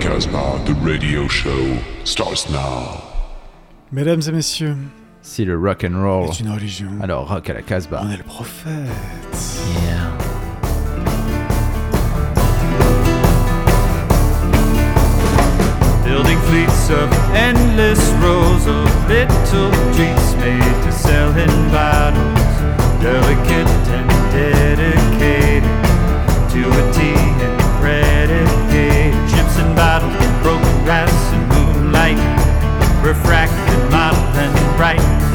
Casbah, the radio show starts now. Mesdames et messieurs, Si le rock and roll. est une religion. Alors rock à la Casbah. On est le prophète. Building fleets of endless rows of little treats made to sell in bottles, delicate and dedicated to a tea refracted, model and bright.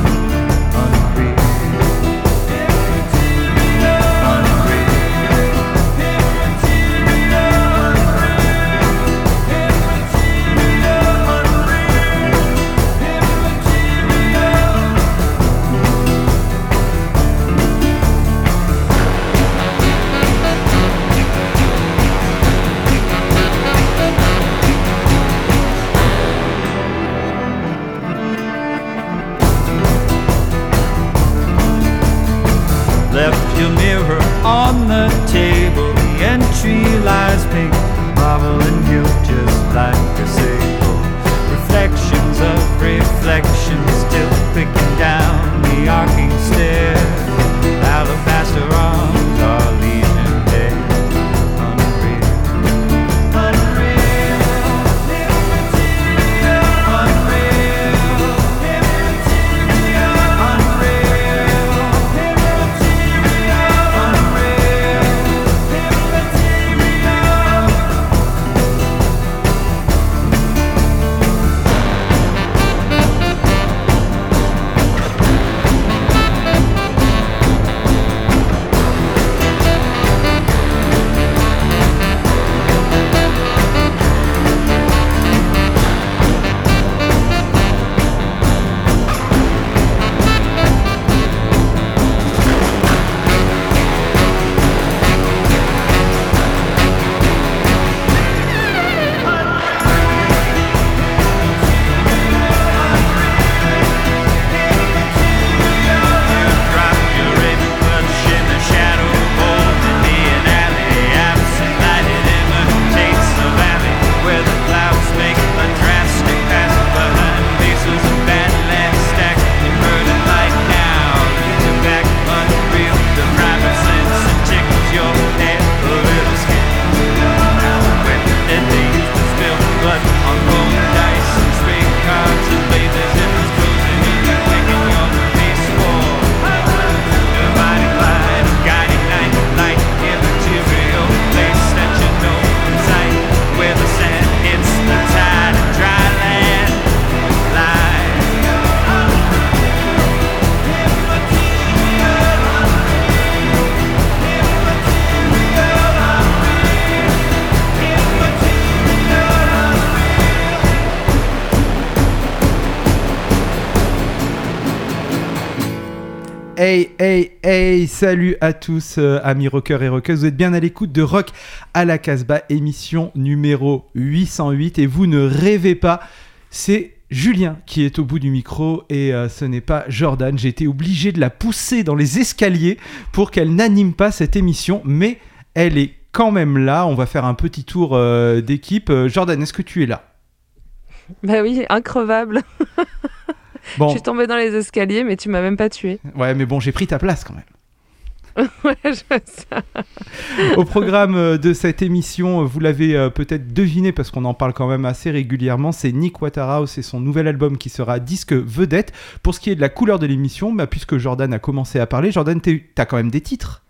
Salut à tous, euh, amis rockers et rockeuses. Vous êtes bien à l'écoute de Rock à la Casbah, émission numéro 808. Et vous ne rêvez pas, c'est Julien qui est au bout du micro et euh, ce n'est pas Jordan. J'ai été obligé de la pousser dans les escaliers pour qu'elle n'anime pas cette émission, mais elle est quand même là. On va faire un petit tour euh, d'équipe. Jordan, est-ce que tu es là? Bah oui, increvable. Bon, Je suis tombée dans les escaliers, mais tu m'as même pas tué. ouais, mais bon, j'ai pris ta place quand même. ouais, je. Au programme euh, de cette émission, euh, vous l'avez euh, peut-être deviné parce qu'on en parle quand même assez régulièrement, c'est Nick Waterhouse et son nouvel album qui sera disque vedette. Pour ce qui est de la couleur de l'émission, bah, puisque Jordan a commencé à parler, Jordan, t'as quand même des titres.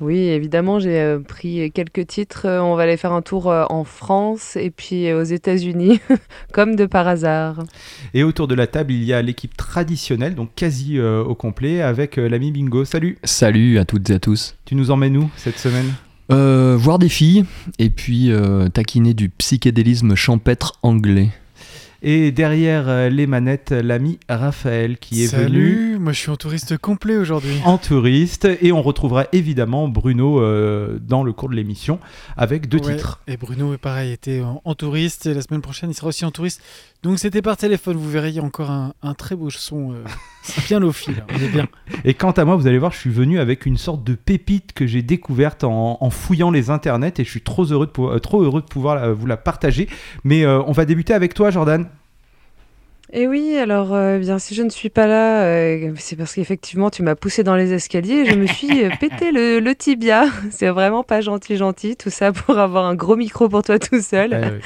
Oui, évidemment, j'ai euh, pris quelques titres. Euh, On va aller faire un tour euh, en France et puis euh, aux États-Unis, comme de par hasard. Et autour de la table, il y a l'équipe traditionnelle, donc quasi euh, au complet, avec euh, l'ami Bingo. Salut, Salut à toutes et à tous. tu nous emmènes où cette semaine? Euh, voir des filles et puis euh, taquiner du psychédélisme champêtre anglais. Et derrière euh, les manettes, l'ami Raphaël qui est Salut, venu moi je suis en touriste complet aujourd'hui. en touriste. Et on retrouvera évidemment Bruno euh, dans le cours de l'émission avec deux Ouais, titres. Et Bruno, pareil, était en, en touriste. Et la semaine prochaine, il sera aussi en touriste. Donc c'était par téléphone. Vous verrez, il y a encore un, un très beau son euh, C'est bien l'ophi, là. On est bien. Et quant à moi, vous allez voir, je suis venu avec une sorte de pépite que j'ai découverte en, en fouillant les internets et je suis trop heureux de, euh, trop heureux de pouvoir vous la partager. Mais on va débuter avec toi, Jordan. Et oui, alors euh, bien si je ne suis pas là, euh, c'est parce qu'effectivement tu m'as poussé dans les escaliers et je me suis euh, pété le, tibia. C'est vraiment pas gentil, gentil, tout ça pour avoir un gros micro pour toi tout seul. Euh,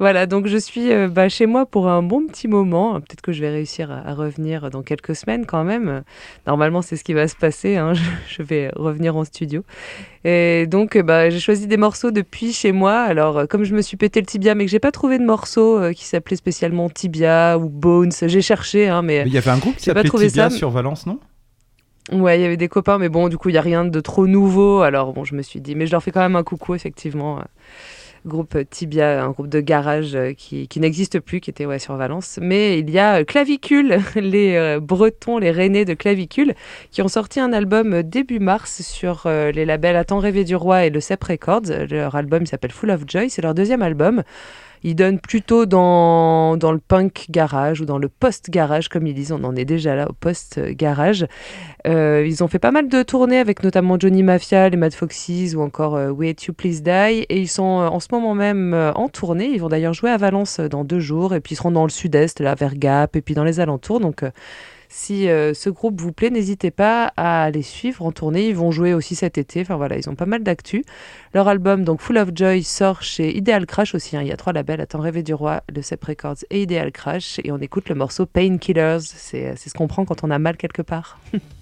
Voilà, donc je suis euh, bah, chez moi pour un bon petit moment. Peut-être que je vais réussir à, à revenir dans quelques semaines quand même. Normalement, c'est ce qui va se passer. hein. Je, je vais revenir en studio. Et donc, bah, j'ai choisi des morceaux depuis chez moi. Alors, euh, comme je me suis pété le tibia, mais que j'ai pas trouvé de morceau euh, qui s'appelait spécialement Tibia ou Bones, j'ai cherché, hein, mais Il y avait un groupe qui s'appelait Tibia ça, sur Valence, non? Ouais, il y avait des copains, mais bon, du coup, il n'y a rien de trop nouveau. Alors, bon, je me suis dit, mais je leur fais quand même un coucou, effectivement. Groupe Tibia, un groupe de garage euh, qui, n'existe plus, qui était ouais, sur Valence. Mais il y a euh, Clavicule, les euh, Bretons, les Rennais de Clavicule, qui ont sorti un album début mars sur les labels À temps rêvé du roi et le CEP Records. Leur album s'appelle Full of Joy, c'est leur deuxième album. Ils donnent plutôt dans, dans le punk garage ou dans le post-garage, comme ils disent. On en est déjà là au post-garage. Euh, ils ont fait pas mal de tournées avec notamment Johnny Mafia, les Mad Foxes ou encore euh, Wait You Please Die. Et ils sont euh, en ce moment même en tournée. Ils vont d'ailleurs jouer à Valence dans deux jours. Et puis ils seront dans le sud-est, là, vers Gap, et puis dans les alentours. Donc si euh, ce groupe vous plaît, n'hésitez pas à les suivre en tournée. Ils vont jouer aussi cet été. Enfin voilà, ils ont pas mal d'actu. Leur album, donc Full of Joy, sort chez Ideal Crash aussi. hein. Il y a trois labels, Attends rêver du roi, le Cep Records et Ideal Crash. Et on écoute le morceau Painkillers. C'est euh, c'est ce qu'on prend quand on a mal quelque part.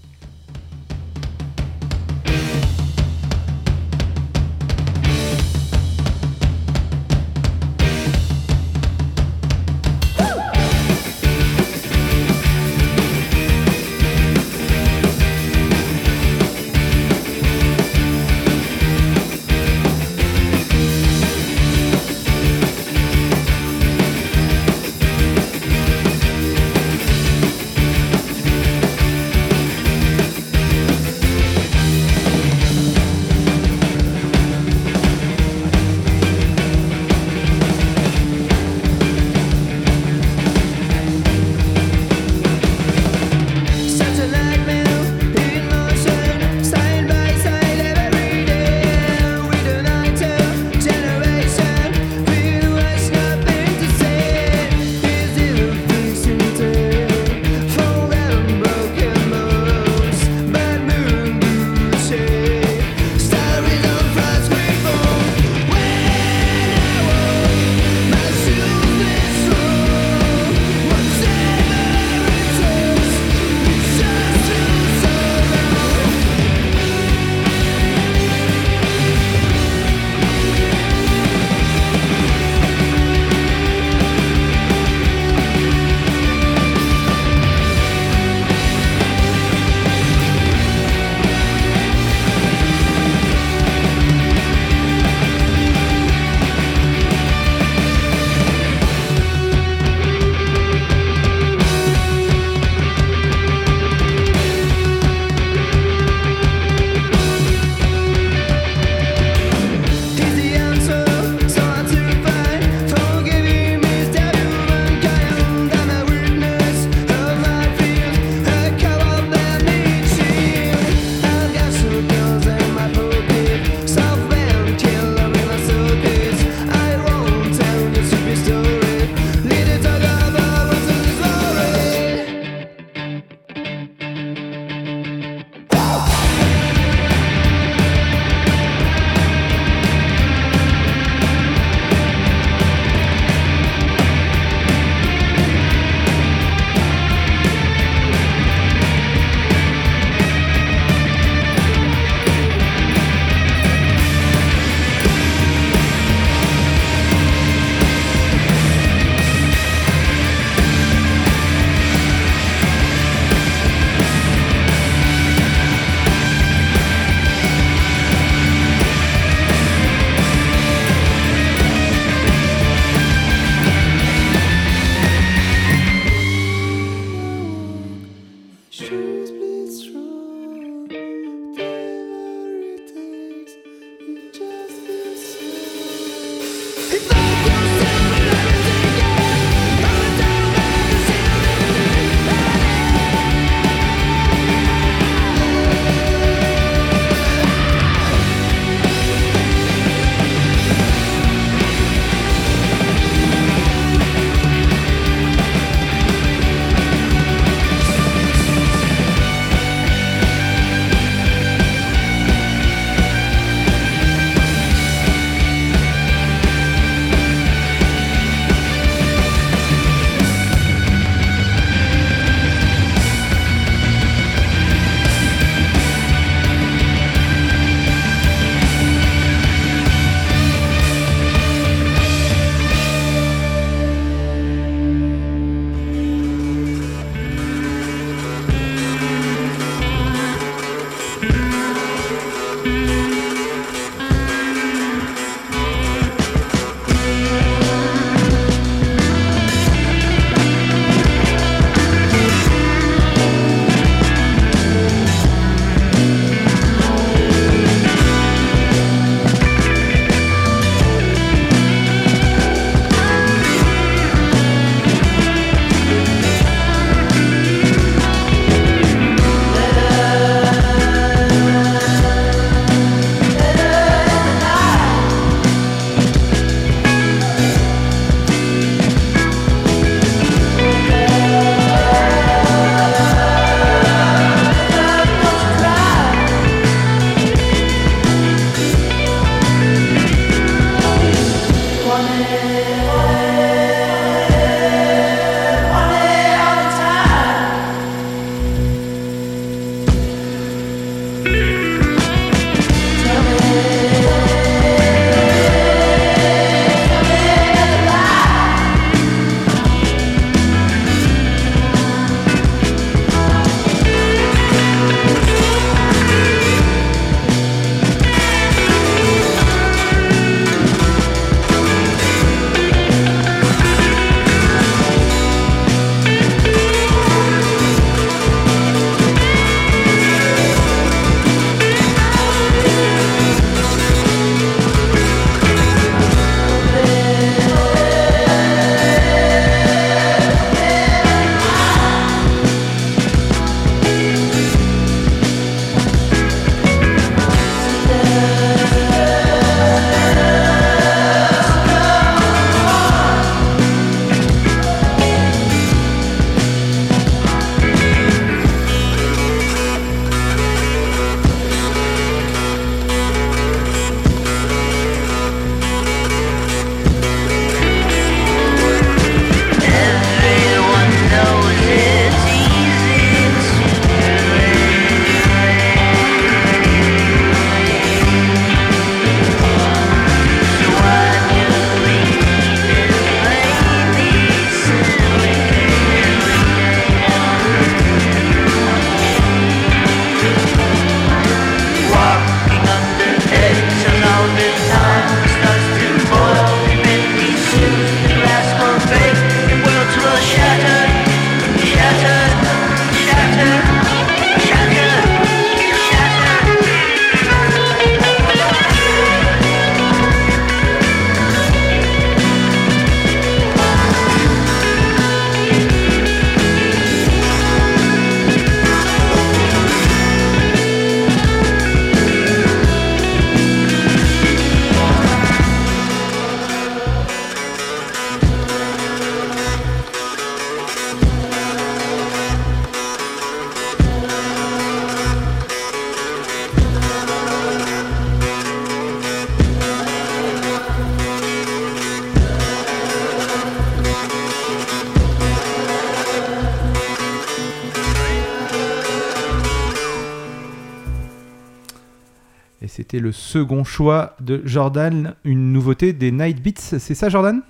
le second choix de Jordan, une nouveauté des Night Beats. C'est ça, Jordan?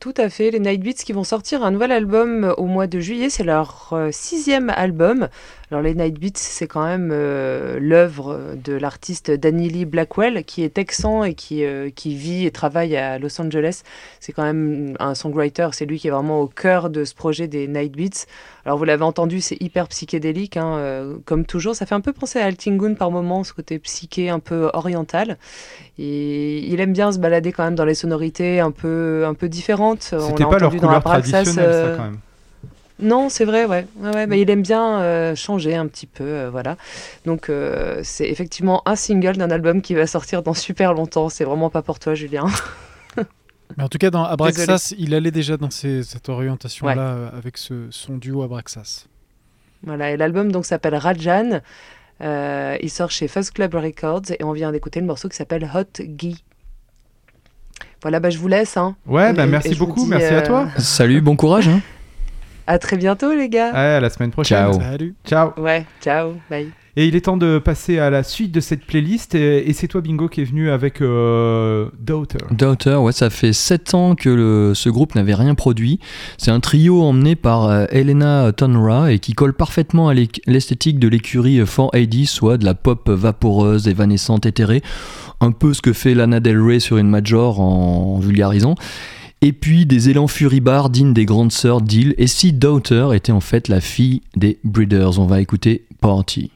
Tout à fait, les Night Beats qui vont sortir un nouvel album au mois de juillet, c'est leur euh, sixième album. Alors les Night Beats, c'est quand même euh, l'œuvre de l'artiste Danny Lee Blackwell, qui est texan et qui, euh, qui vit et travaille à Los Angeles. C'est quand même un songwriter, c'est lui qui est vraiment au cœur de ce projet des Night Beats. Alors vous l'avez entendu, c'est hyper psychédélique, hein, euh, comme toujours. Ça fait un peu penser à Altingun par moment, ce côté psyché un peu oriental. Et il aime bien se balader quand même dans les sonorités un peu, un peu différentes. C'était pas leur couleur traditionnelle, euh, ça, quand même. non, c'est vrai, ouais. ouais, il aime bien euh, changer un petit peu, euh, voilà. Donc euh, c'est effectivement un single d'un album qui va sortir dans super longtemps. C'est vraiment pas pour toi, Julien. Mais en tout cas, dans Abraxas, il allait déjà dans ces- cette orientation-là Ouais. euh, avec ce, son duo Abraxas. voilà, et l'album donc s'appelle Rajan. Euh, il sort chez Fuzz Club Records et on vient d'écouter le morceau qui s'appelle Hot Gee. Voilà, bah je vous laisse. Hein. Ouais, bah Et- merci et beaucoup, dis, merci à euh, toi. Salut, bon courage. hein. À très bientôt, les gars. Ouais, à la semaine prochaine. Ciao. Salut. Ciao. Ouais, ciao, bye. Et il est temps de passer à la suite de cette playlist. Et, c'est toi, Bingo, qui est venu avec euh, Daughter. Daughter, ouais, ça fait 7 ans que ce groupe n'avait rien produit. C'est un trio emmené par euh, Elena Tonra et qui colle parfaitement à l'esthétique de l'écurie 4AD, soit de la pop vaporeuse, évanescente, éthérée. Un peu ce que fait Lana Del Rey sur une major en vulgarisant. Et puis des élans furibars dignes des grandes sœurs d'Hill. Et si Daughter était en fait la fille des Breeders, on va écouter Party.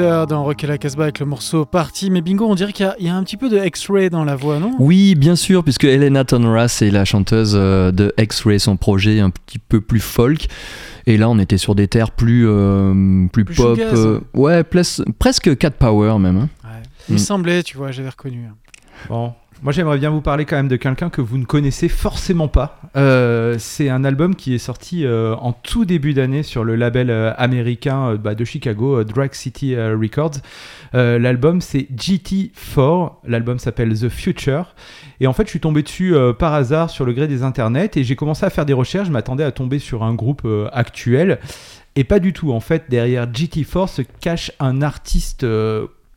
Dans Rock et la Casbah avec le morceau Party. Mais bingo, on dirait qu'il y a- il y, a un petit peu de X-Ray dans la voix, non? Oui, bien sûr, puisque Helena Tonra, c'est la chanteuse euh, de X-Ray, son projet un petit peu plus folk. Et là, on était sur des terres plus, euh, plus, Plus pop. shoegaze. euh, ouais, presque cat power même. hein. Ouais. Il me Mm. semblait, tu vois, j'avais reconnu. Bon, moi j'aimerais bien vous parler quand même de quelqu'un que vous ne connaissez forcément pas. Euh, c'est un album qui est sorti euh, en tout début d'année sur le label euh, américain bah, de Chicago, Drag City Records. L'album c'est GT4, l'album s'appelle The Future. Et en fait, je suis tombé dessus par hasard sur le gré des internets et j'ai commencé à faire des recherches. Je m'attendais à tomber sur un groupe actuel. Et pas du tout. En fait, derrière GT4 se cache un artiste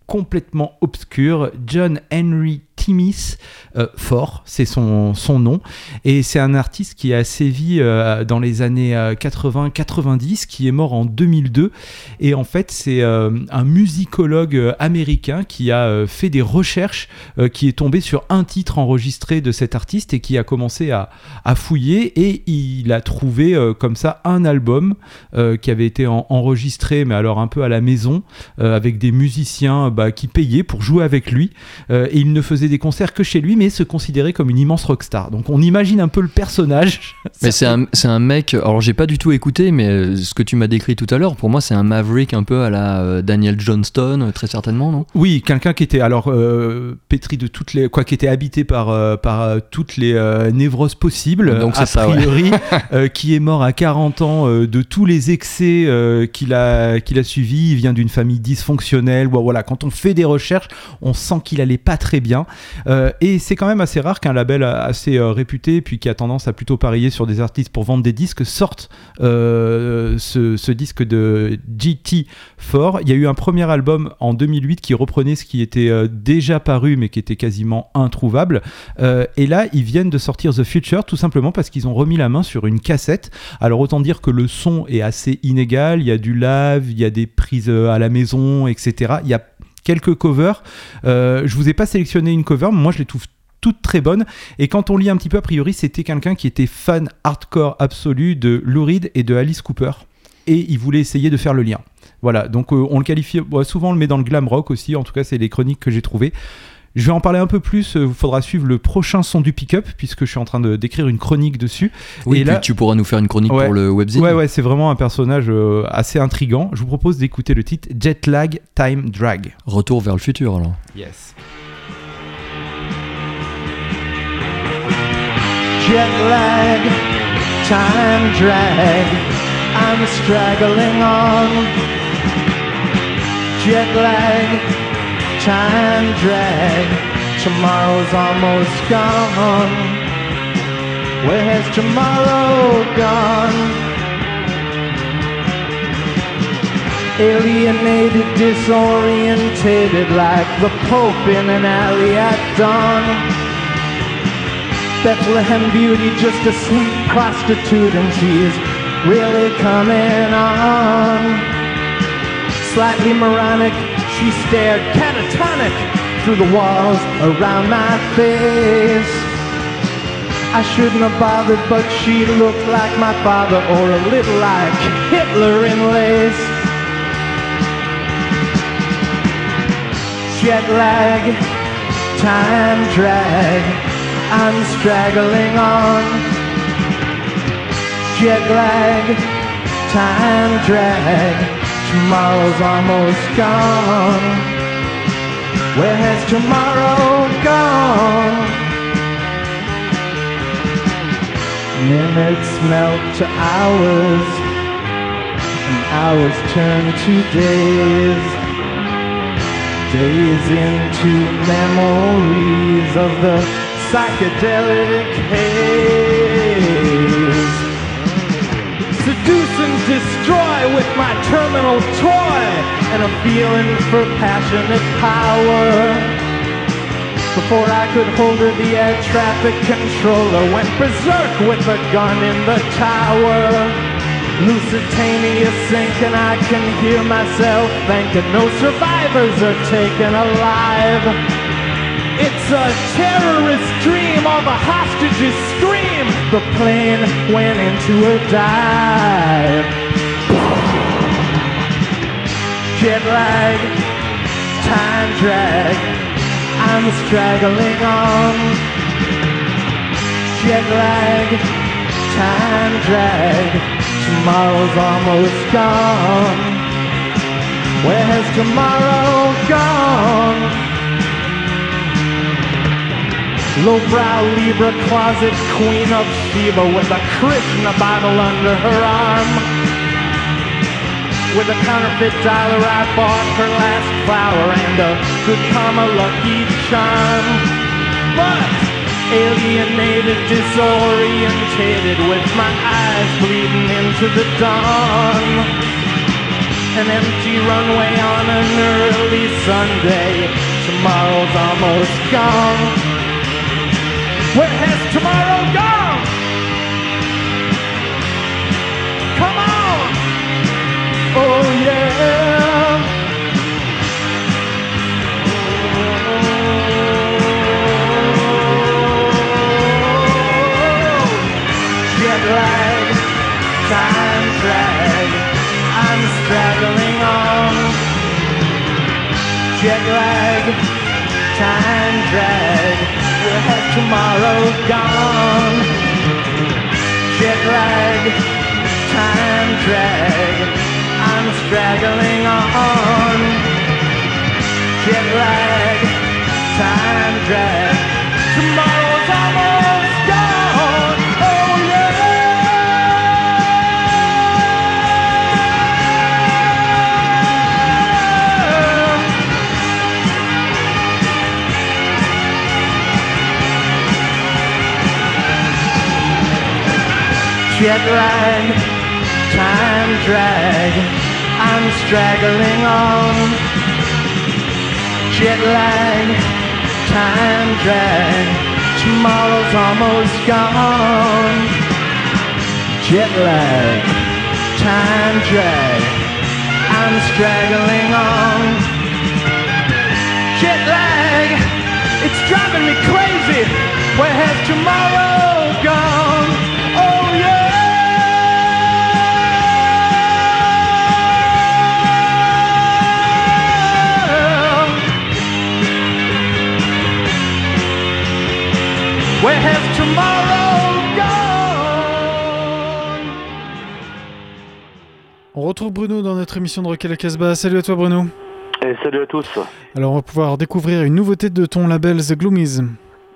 complètement obscur, John Henry Timmis euh, Fort, c'est son, son nom. Et c'est un artiste qui a sévi euh, dans les années 80-90, qui est mort en 2002. Et en fait, c'est euh, un musicologue euh, américain qui a euh, fait des recherches, euh, qui est tombé sur un titre enregistré de cet artiste et qui a commencé à, à fouiller. Et il a trouvé euh, comme ça un album euh, qui avait été en- enregistré, mais alors un peu à la maison, euh, avec des musiciens bah, qui payaient pour jouer avec lui. Euh, et il ne faisait des concerts que chez lui, mais se considérait comme une immense rockstar. Donc on imagine un peu le personnage. Mais c'est un, c'est un mec, alors j'ai pas du tout écouté, mais euh, ce que tu m'as décrit tout à l'heure, pour moi c'est un maverick un peu à la euh, Daniel Johnston, euh, très certainement, non? Oui, quelqu'un qui était alors euh, pétri de toutes les quoi, qui était habité par euh, par toutes les euh, névroses possibles. Donc, a c'est ça, priori, qui est mort à 40 ans de tous les excès qu'il a qu'il a suivis. Il vient d'une famille dysfonctionnelle. Voilà, quand on fait des recherches, on sent qu'il allait pas très bien. Euh, et c'est quand même assez rare qu'un label assez euh, réputé, puis qui a tendance à plutôt parier sur des artistes pour vendre des disques, sorte euh, ce, disque de GT4. Il y a eu un premier album en 2008 qui reprenait ce qui était déjà paru, mais qui était quasiment introuvable. Et là, ils viennent de sortir The Future, tout simplement parce qu'ils ont remis la main sur une cassette. Alors autant dire que le son est assez inégal, il y a du live, il y a des prises à la maison, etc. quelques covers. Euh, je vous ai pas sélectionné une cover, mais moi je les trouve toutes très bonnes. Et quand on lit un petit peu, a priori, c'était quelqu'un qui était fan hardcore absolu de Lou Reed et de Alice Cooper. Et il voulait essayer de faire le lien. Voilà, donc euh, on le qualifie, bon, souvent on le met dans le glam rock aussi, en tout cas c'est les chroniques que j'ai trouvées. Je vais en parler un peu plus, il faudra suivre le prochain son du pick-up, puisque je suis en train d'écrire une chronique dessus. Oui, Et puis là- tu pourras nous faire une chronique Ouais. pour le webzine. Ouais, ouais, c'est vraiment un personnage euh, assez intrigant. Je vous propose d'écouter le titre Jet Lag Time Drag. Retour vers le futur alors. Yes. jet lag, time drag. I'm straggling on. Jet lag, time drag. Tomorrow's almost gone. Where has tomorrow gone? Alienated, disorientated, like the Pope in an alley at dawn. Bethlehem beauty, just a sweet prostitute, and she is really coming on. Slightly moronic, she stared catatonic through the walls around my face. I shouldn't have bothered, but she looked like my father, or a little like Hitler in lace. Jet lag, time drag. I'm straggling on. Jet lag, time drag. Tomorrow's almost gone. Where has tomorrow gone? Minutes melt to hours, and hours turn to days. Days into memories of the psychedelic haze. Destroy with my terminal toy and a feeling for passionate power. Before I could hold her, the air traffic controller went berserk with a gun in the tower. Lusitania sink and I can hear myself thinking no survivors are taken alive. It's a terrorist dream, all the hostages scream. The plane went into a dive. Jet lag, time drag. I'm straggling on. Jet lag, time drag. Tomorrow's almost gone. Where has tomorrow gone? Lowbrow Libra closet queen of Sheba with a Krishna Bible under her arm. With a counterfeit dollar I bought her last flower and a good karma lucky charm. But alienated, disorientated with my eyes bleeding into the dawn. An empty runway on an early Sunday. Tomorrow's almost gone. Where has tomorrow gone? Jet lag, time drag, I'm straggling on. Jet lag, time drag, where has tomorrow gone? Jet lag, time drag, I'm straggling on. Jet lag, time drag, tomorrow's almost gone. Oh yeah. Jet lag, time drag, I'm straggling on. Jet lag, time drag, tomorrow's almost gone. Jet lag, time drag, I'm straggling on. Jet lag, it's driving me crazy. Where has tomorrow gone? On retrouve Bruno dans notre émission de Rock à la Casbah. Salut à toi Bruno. Et salut à tous. Alors on va pouvoir découvrir une nouveauté de ton label The Gloomies.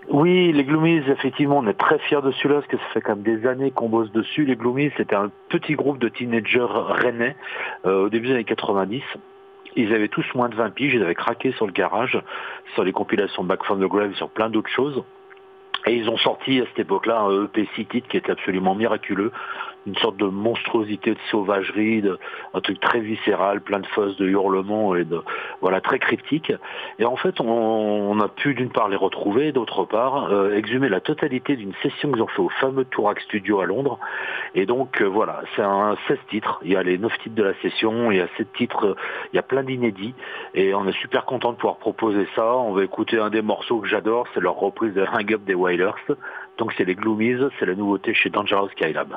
Oui, les Gloomies, effectivement, on est très fiers de celui-là parce que ça fait quand même des années qu'on bosse dessus. Les Gloomies, c'était un petit groupe de teenagers rennais euh, au début des années 90. Ils avaient tous moins de 20 piges, ils avaient craqué sur le garage, sur les compilations Back from the Grave, sur plein d'autres choses. Et ils ont sorti à cette époque-là un EP City qui était absolument miraculeux, une sorte de monstruosité de sauvagerie, de, un truc très viscéral, plein de fosses, de hurlements et de voilà très cryptique. Et en fait, on, a pu d'une part les retrouver, d'autre part euh, exhumer la totalité d'une session qu'ils ont fait au fameux Tourac Studio à Londres. Et donc euh, voilà, c'est un 16 titres. Il y a les 9 titres de la session, il y a 7 titres, euh, il y a plein d'inédits. Et on est super content de pouvoir proposer ça. On va écouter un des morceaux que j'adore, c'est leur reprise de Hang Up des Wailers. Donc c'est les Gloomies, c'est la nouveauté chez Dangerous Skylab.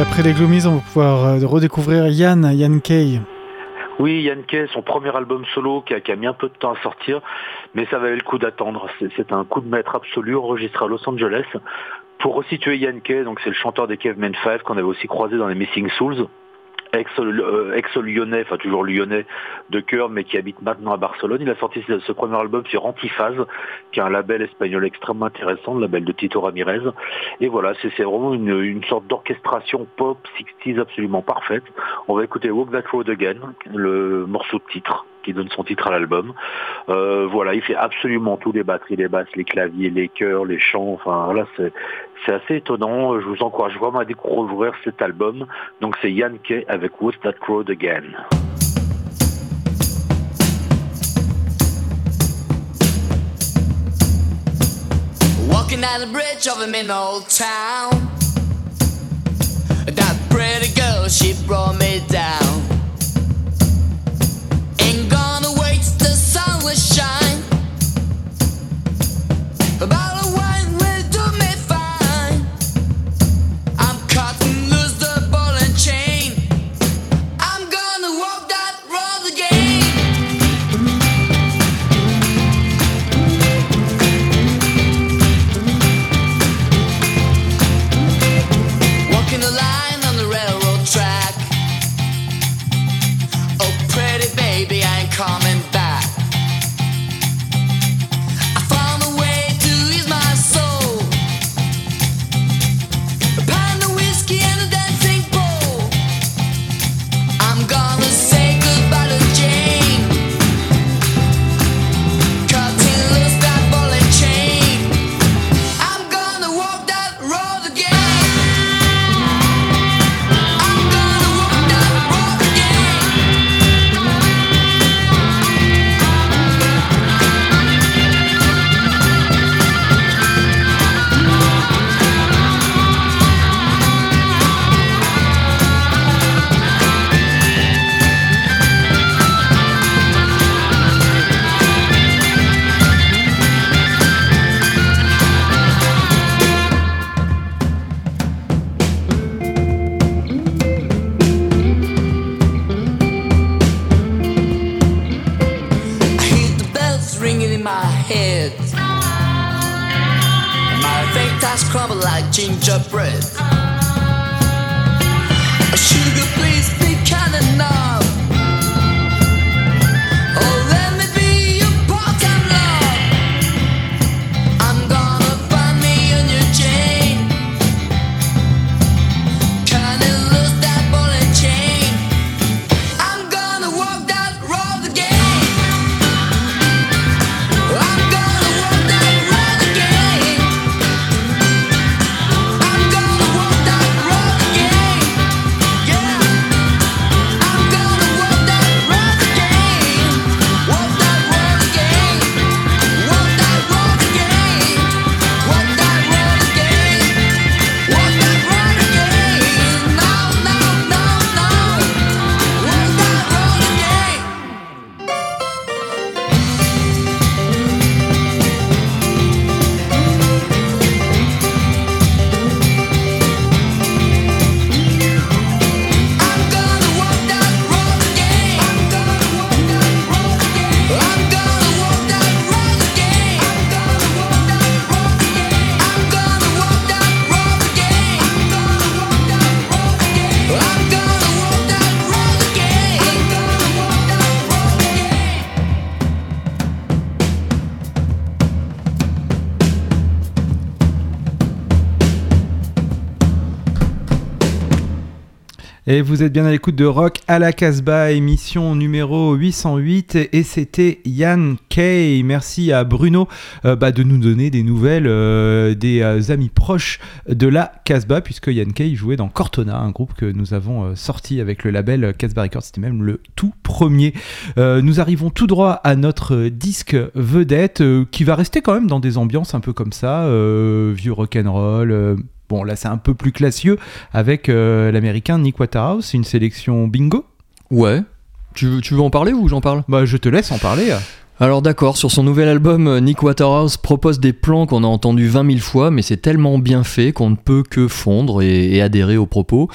Après les Gloomies, on va pouvoir euh, redécouvrir Yann, Yann Kay. Oui, Yann Kay, son premier album solo qui a, mis un peu de temps à sortir, mais ça valait le coup d'attendre. C'est- C'est un coup de maître absolu enregistré à Los Angeles. Pour resituer Yann Kay, donc c'est le chanteur des Cavemen 5 qu'on avait aussi croisé dans les Missing Souls, ex, euh, ex-lyonnais, enfin toujours lyonnais de cœur, mais qui habite maintenant à Barcelone. Il a sorti ce, premier album sur Antiphase, qui est un label espagnol extrêmement intéressant, le label de Tito Ramirez. Et voilà, c'est c'est vraiment une, une sorte d'orchestration pop 60s absolument parfaite. On va écouter Walk That Road Again, le morceau de titre qui donne son titre à l'album. Euh, voilà, il fait absolument tout, les batteries, les basses, les claviers, les chœurs, les chants, enfin voilà, c'est assez étonnant. Je vous encourage vraiment à découvrir cet album. Donc c'est Yann Kay avec Walk That Road Again. Walking down the bridge old town. That pretty girl, she brought me down. Will shine. About Et vous êtes bien à l'écoute de Rock à la Casbah, émission numéro 808. Et c'était Yann Kay. Merci à Bruno euh, bah, de nous donner des nouvelles euh, des euh, amis proches de la Casbah, puisque Yann Kay jouait dans Cortona, un groupe que nous avons sorti avec le label Casbah Records. C'était même le tout premier. Nous arrivons tout droit à notre disque vedette, qui va rester quand même dans des ambiances un peu comme ça, vieux rock'n'roll. Bon, là, c'est un peu plus classieux avec euh, l'américain Nick Waterhouse. Une sélection bingo. Ouais. Tu veux, tu veux en parler ou j'en parle? Bah, je te laisse en parler. Alors d'accord, sur son nouvel album, euh, Nick Waterhouse propose des plans qu'on a entendus 20 000 fois, mais c'est tellement bien fait qu'on ne peut que fondre et, et adhérer aux propos.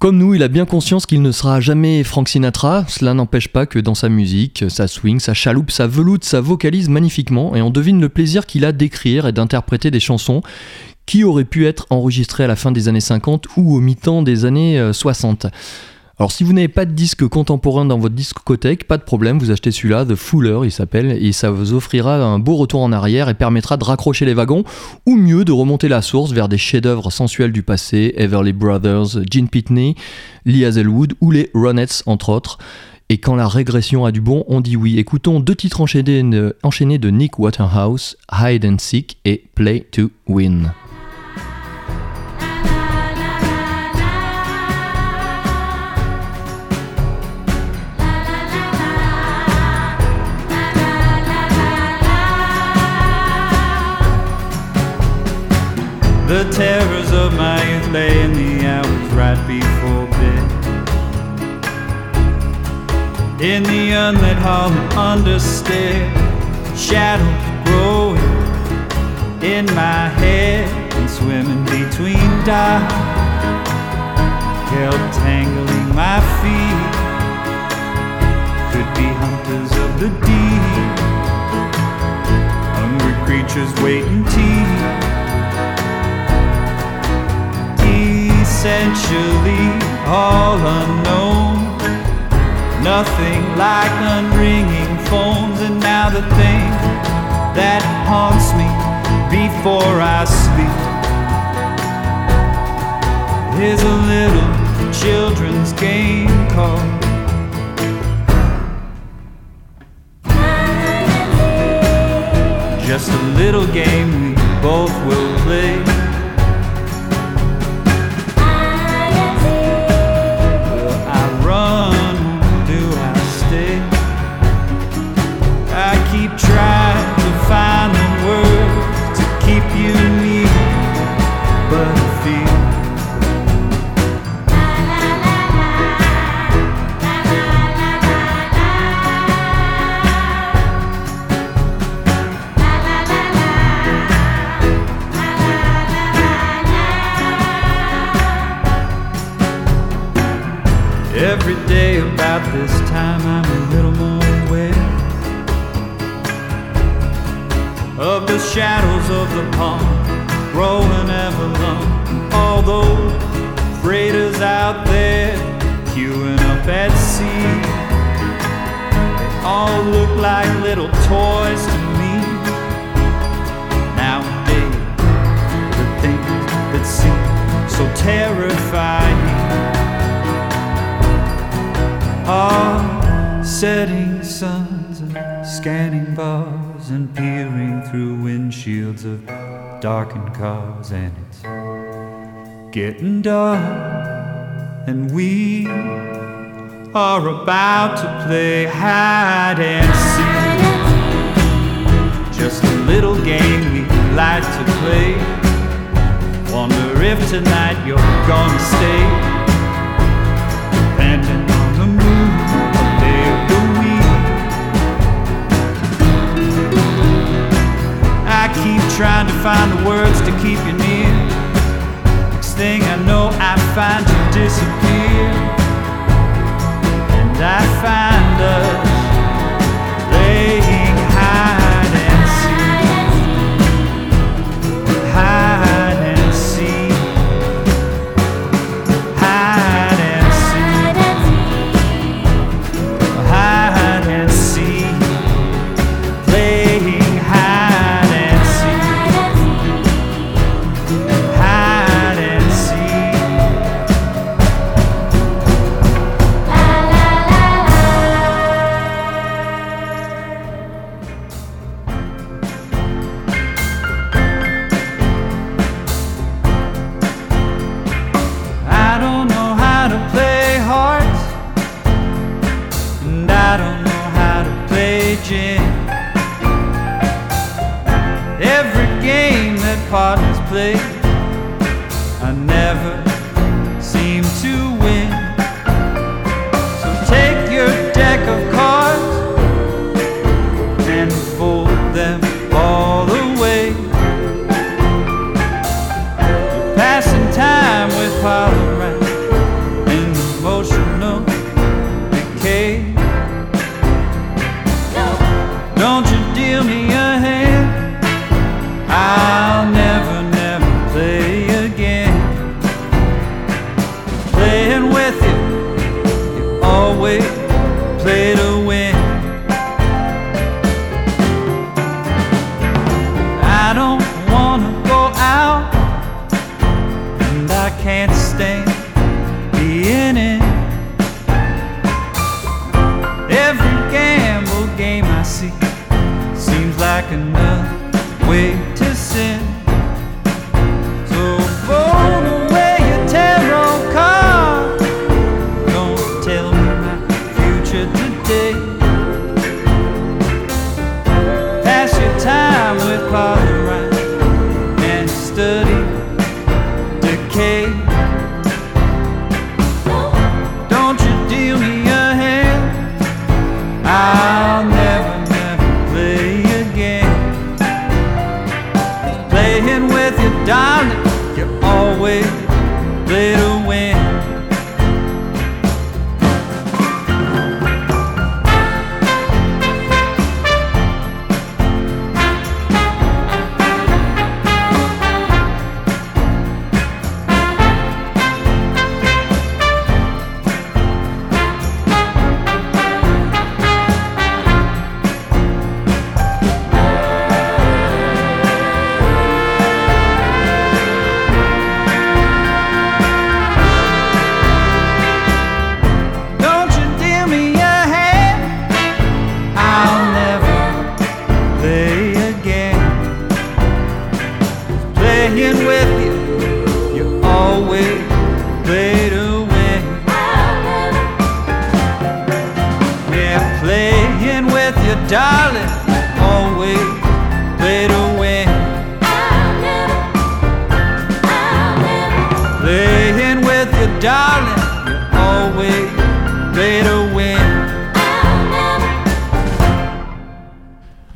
Comme nous, il a bien conscience qu'il ne sera jamais Frank Sinatra, cela n'empêche pas que dans sa musique, sa swing, sa chaloupe, sa veloute, sa vocalise magnifiquement, et on devine le plaisir qu'il a d'écrire et d'interpréter des chansons qui auraient pu être enregistrées à la fin des années 50 ou au mi-temps des années euh, 60. Alors si vous n'avez pas de disque contemporain dans votre discothèque, pas de problème, vous achetez celui-là, The Fuller il s'appelle, et ça vous offrira un beau retour en arrière et permettra de raccrocher les wagons, ou mieux de remonter la source vers des chefs-d'œuvre sensuels du passé, Everly Brothers, Gene Pitney, Lee Hazelwood ou les Ronettes entre autres. Et quand la régression a du bon, on dit oui. Écoutons deux titres enchaînés de Nick Waterhouse, Hide and Seek et Play to Win. The terrors of my youth lay in the hours right before bed. In the unlit hall understair, shadows growing in my head and swimming between dots, held tangling my feet. Could be hunters of the deep, hungry creatures waiting teeth. Essentially all unknown. Nothing like unringing phones, and now the thing that haunts me before I sleep is a little children's game called. Just a little game we both will play. Getting dark and we are about to play hide and seek. Just a little game we like to play. Wonder if tonight you're gonna stay. Depending on the mood of day of the week. I keep trying to find the darling, you always play to win.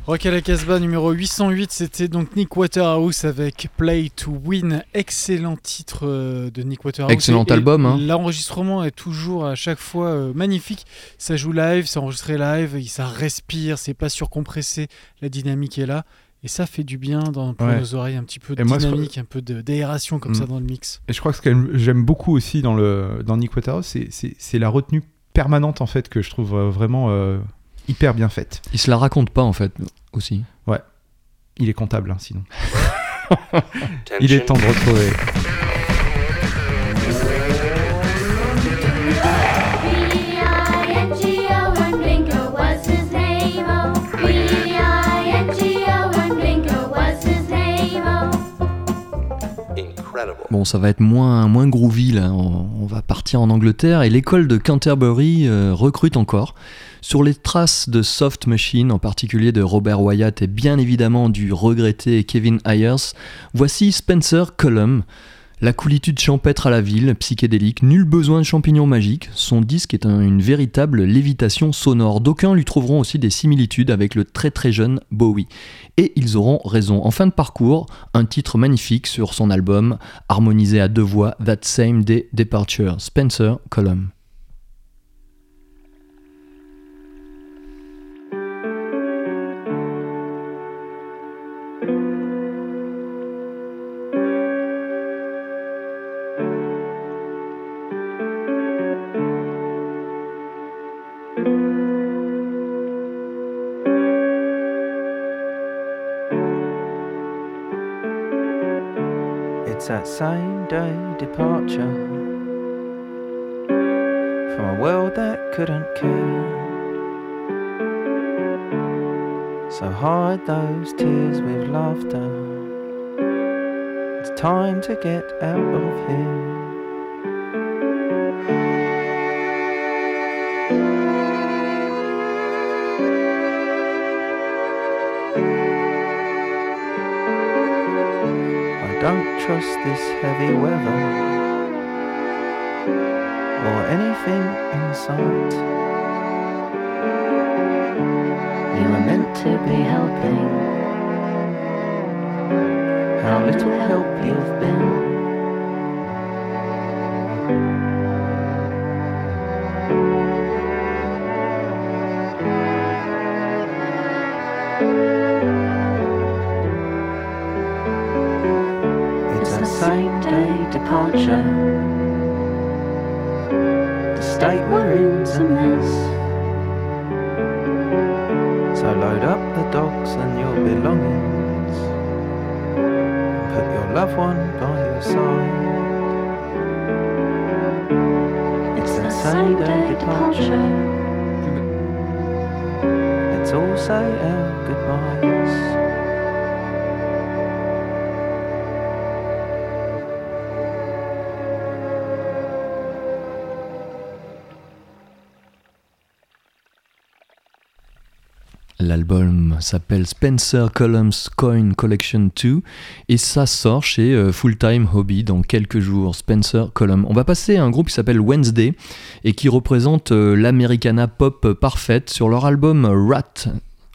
Rock à la Casbah numéro 808, c'était donc Nick Waterhouse avec Play to Win. Excellent titre euh, de Nick Waterhouse. Excellent Et- album, hein. L'enregistrement est toujours à chaque fois euh, magnifique. Ça joue live, c'est enregistré live, ça respire, c'est pas surcompressé, la dynamique est là. Et ça fait du bien dans, pour Ouais. nos oreilles, un petit peu de Et moi, ce- dynamique, un peu d'aération comme Mm. ça dans le mix. Et je crois que ce que j'aime beaucoup aussi dans, le, dans Nick Waterhouse, c'est- c'est c'est la retenue permanente en fait que je trouve euh, vraiment euh, hyper bien faite. Il se la raconte pas en fait aussi. Il est comptable hein, sinon. Il est temps de retrouver. Bon, ça va être moins, moins groovy là. On, va partir en Angleterre et l'école de Canterbury euh, recrute encore. Sur les traces de Soft Machine, en particulier de Robert Wyatt et bien évidemment du regretté Kevin Ayers, voici Spencer Cullum. La coolitude champêtre à la ville, psychédélique, nul besoin de champignons magiques. Son disque est un- une véritable lévitation sonore. D'aucuns lui trouveront aussi des similitudes avec le très très jeune Bowie. Et ils auront raison. En fin de parcours, un titre magnifique sur son album, harmonisé à deux voix, That Same Day Departure, Spencer Cullum. It's that same day departure from a world that couldn't care. So hide those tears with laughter. It's time to get out of here. Don't trust this heavy weather or anything in sight. You were meant to be helping. How little help you've been. One by your side. It's the same day departure. Let's all say our goodbyes. L'album s'appelle Spencer Cullum's Coin Collection 2 et ça sort chez euh, Full Time Hobby dans quelques jours. Spencer Cullum. On va passer à un groupe qui s'appelle Wednesday et qui représente euh, l'Americana pop parfaite sur leur album Rat.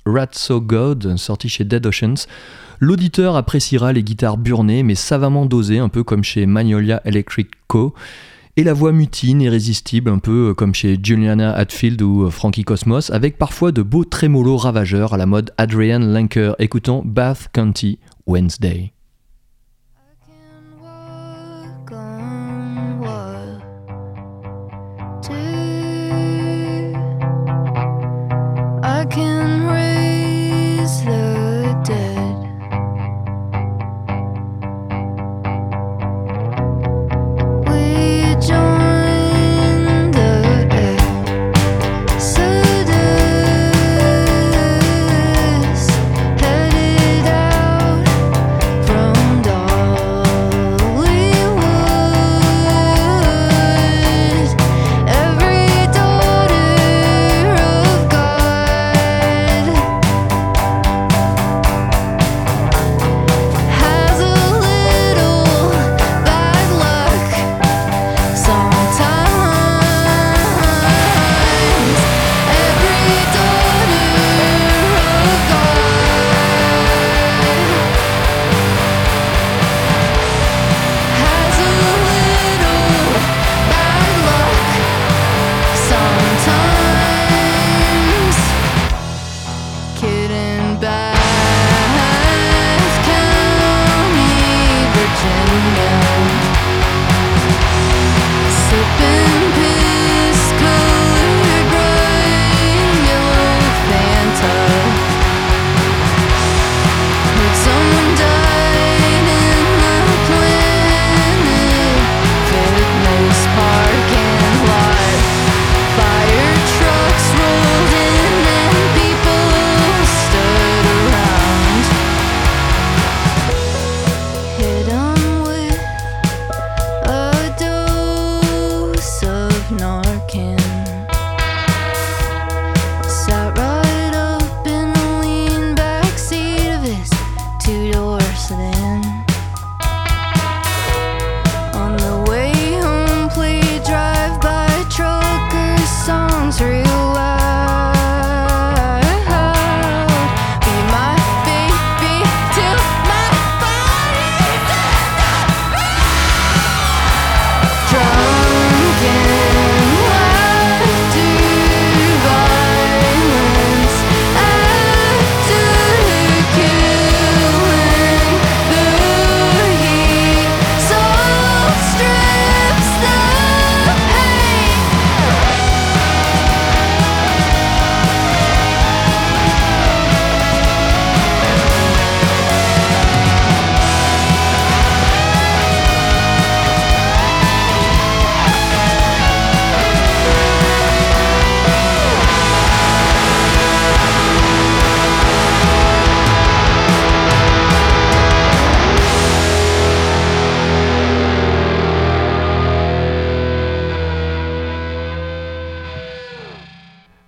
Rat So God, sorti chez Dead Oceans. L'auditeur appréciera les guitares burnées mais savamment dosées, un peu comme chez Magnolia Electric Co. Et la voix mutine, irrésistible, un peu comme chez Juliana Hatfield ou Frankie Cosmos, avec parfois de beaux trémolos ravageurs à la mode Adrian Lenker. Écoutons Bath County Wednesday.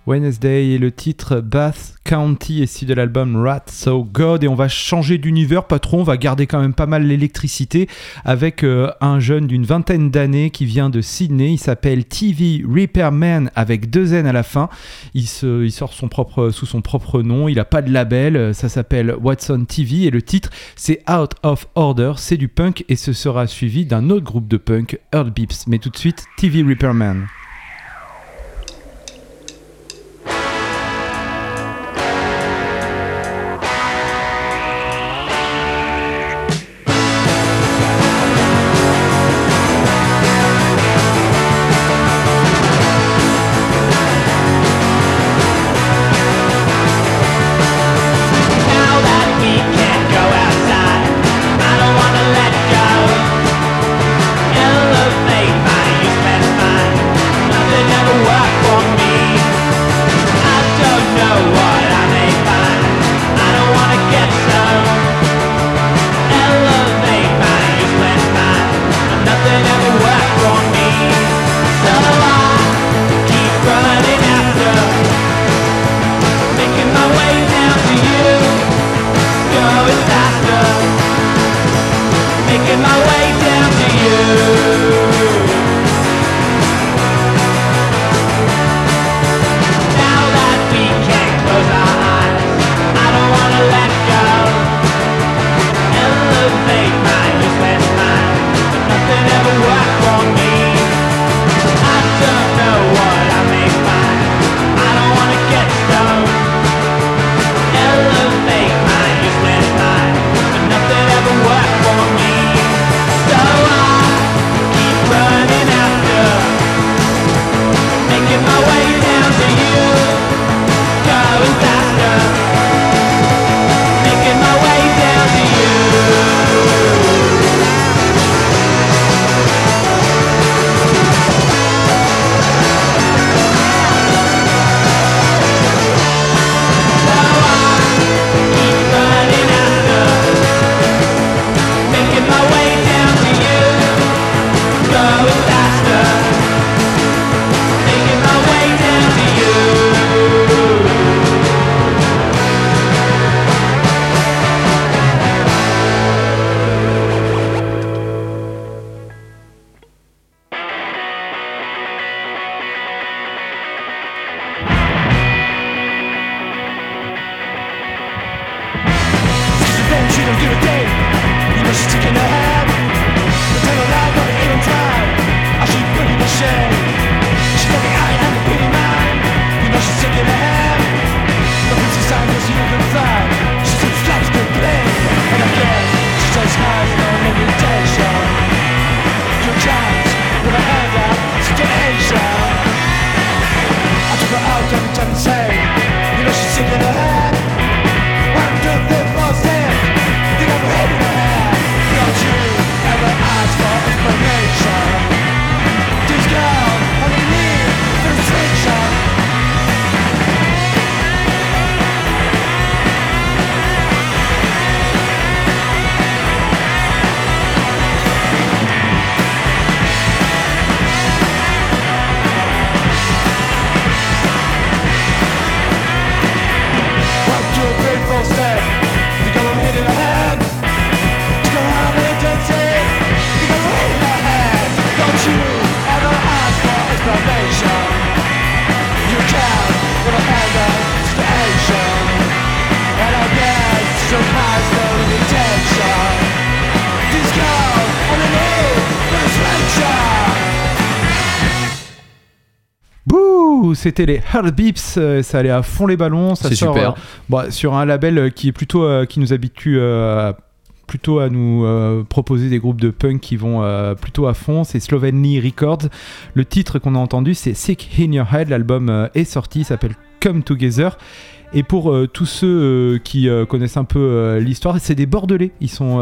Wednesday et le titre Bath County issu de l'album Rat So God. Et on va changer d'univers pas trop on va garder quand même pas mal l'électricité avec euh, un jeune d'une vingtaine d'années qui vient de Sydney. Il s'appelle TV Repairman avec deux N à la fin. Il, se, il sort son propre, sous son propre nom. Il a pas de label. Ça s'appelle Watson TV et le titre c'est Out of Order. C'est du punk et ce sera suivi d'un autre groupe de punk Earth Beeps. Mais tout de suite TV Repairman c'était les Heartbeeps, euh, ça allait à fond les ballons, ça C'est sort super. euh, bah, sur un label euh, qui est plutôt qui nous habitue à- plutôt à nous euh, proposer des groupes de punk qui vont euh, plutôt à fond, c'est Slovenly Records. Le titre qu'on a entendu c'est Sick in Your Head, l'album euh, est sorti, s'appelle Come Together. Et pour euh, tous ceux euh, qui euh, connaissent un peu l'histoire, c'est des Bordelais. Ils sont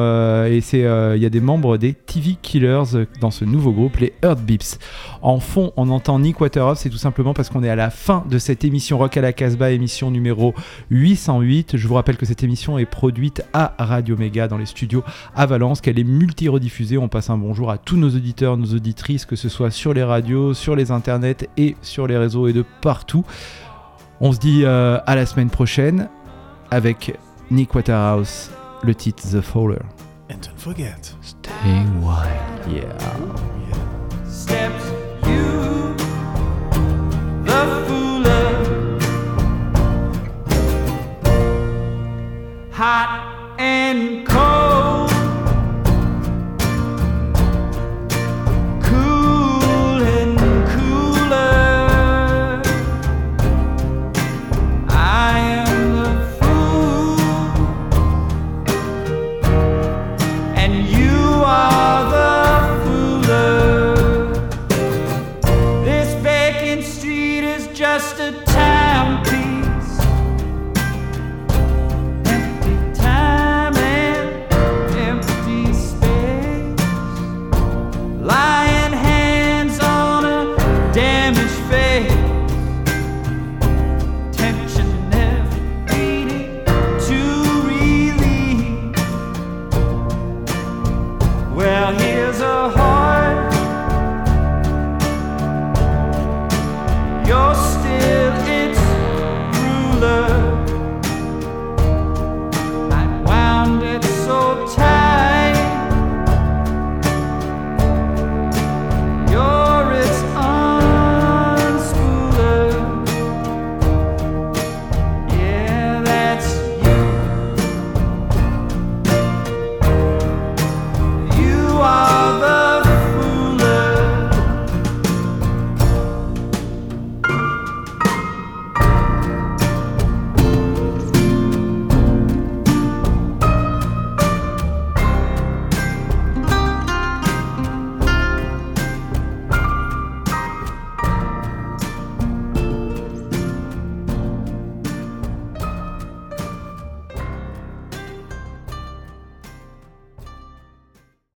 et c'est il y a des membres des TV Killers dans ce nouveau groupe, les Heartbeeps. En fond, on entend Nick Waterhouse, c'est tout simplement parce qu'on est à la fin de cette émission Rock à la Casbah, émission numéro 808. Je vous rappelle que cette émission est produite à Radio Méga dans les studios à Valence, qu'elle est multi-rediffusée. On passe un bonjour à tous nos auditeurs, nos auditrices, que ce soit sur les radios, sur les internets et sur les réseaux et de partout. On se dit euh, à la semaine prochaine avec Nick Waterhouse, le titre The Fowler. And don't forget. Stay wild. Yeah. steps you the fooler hot and cold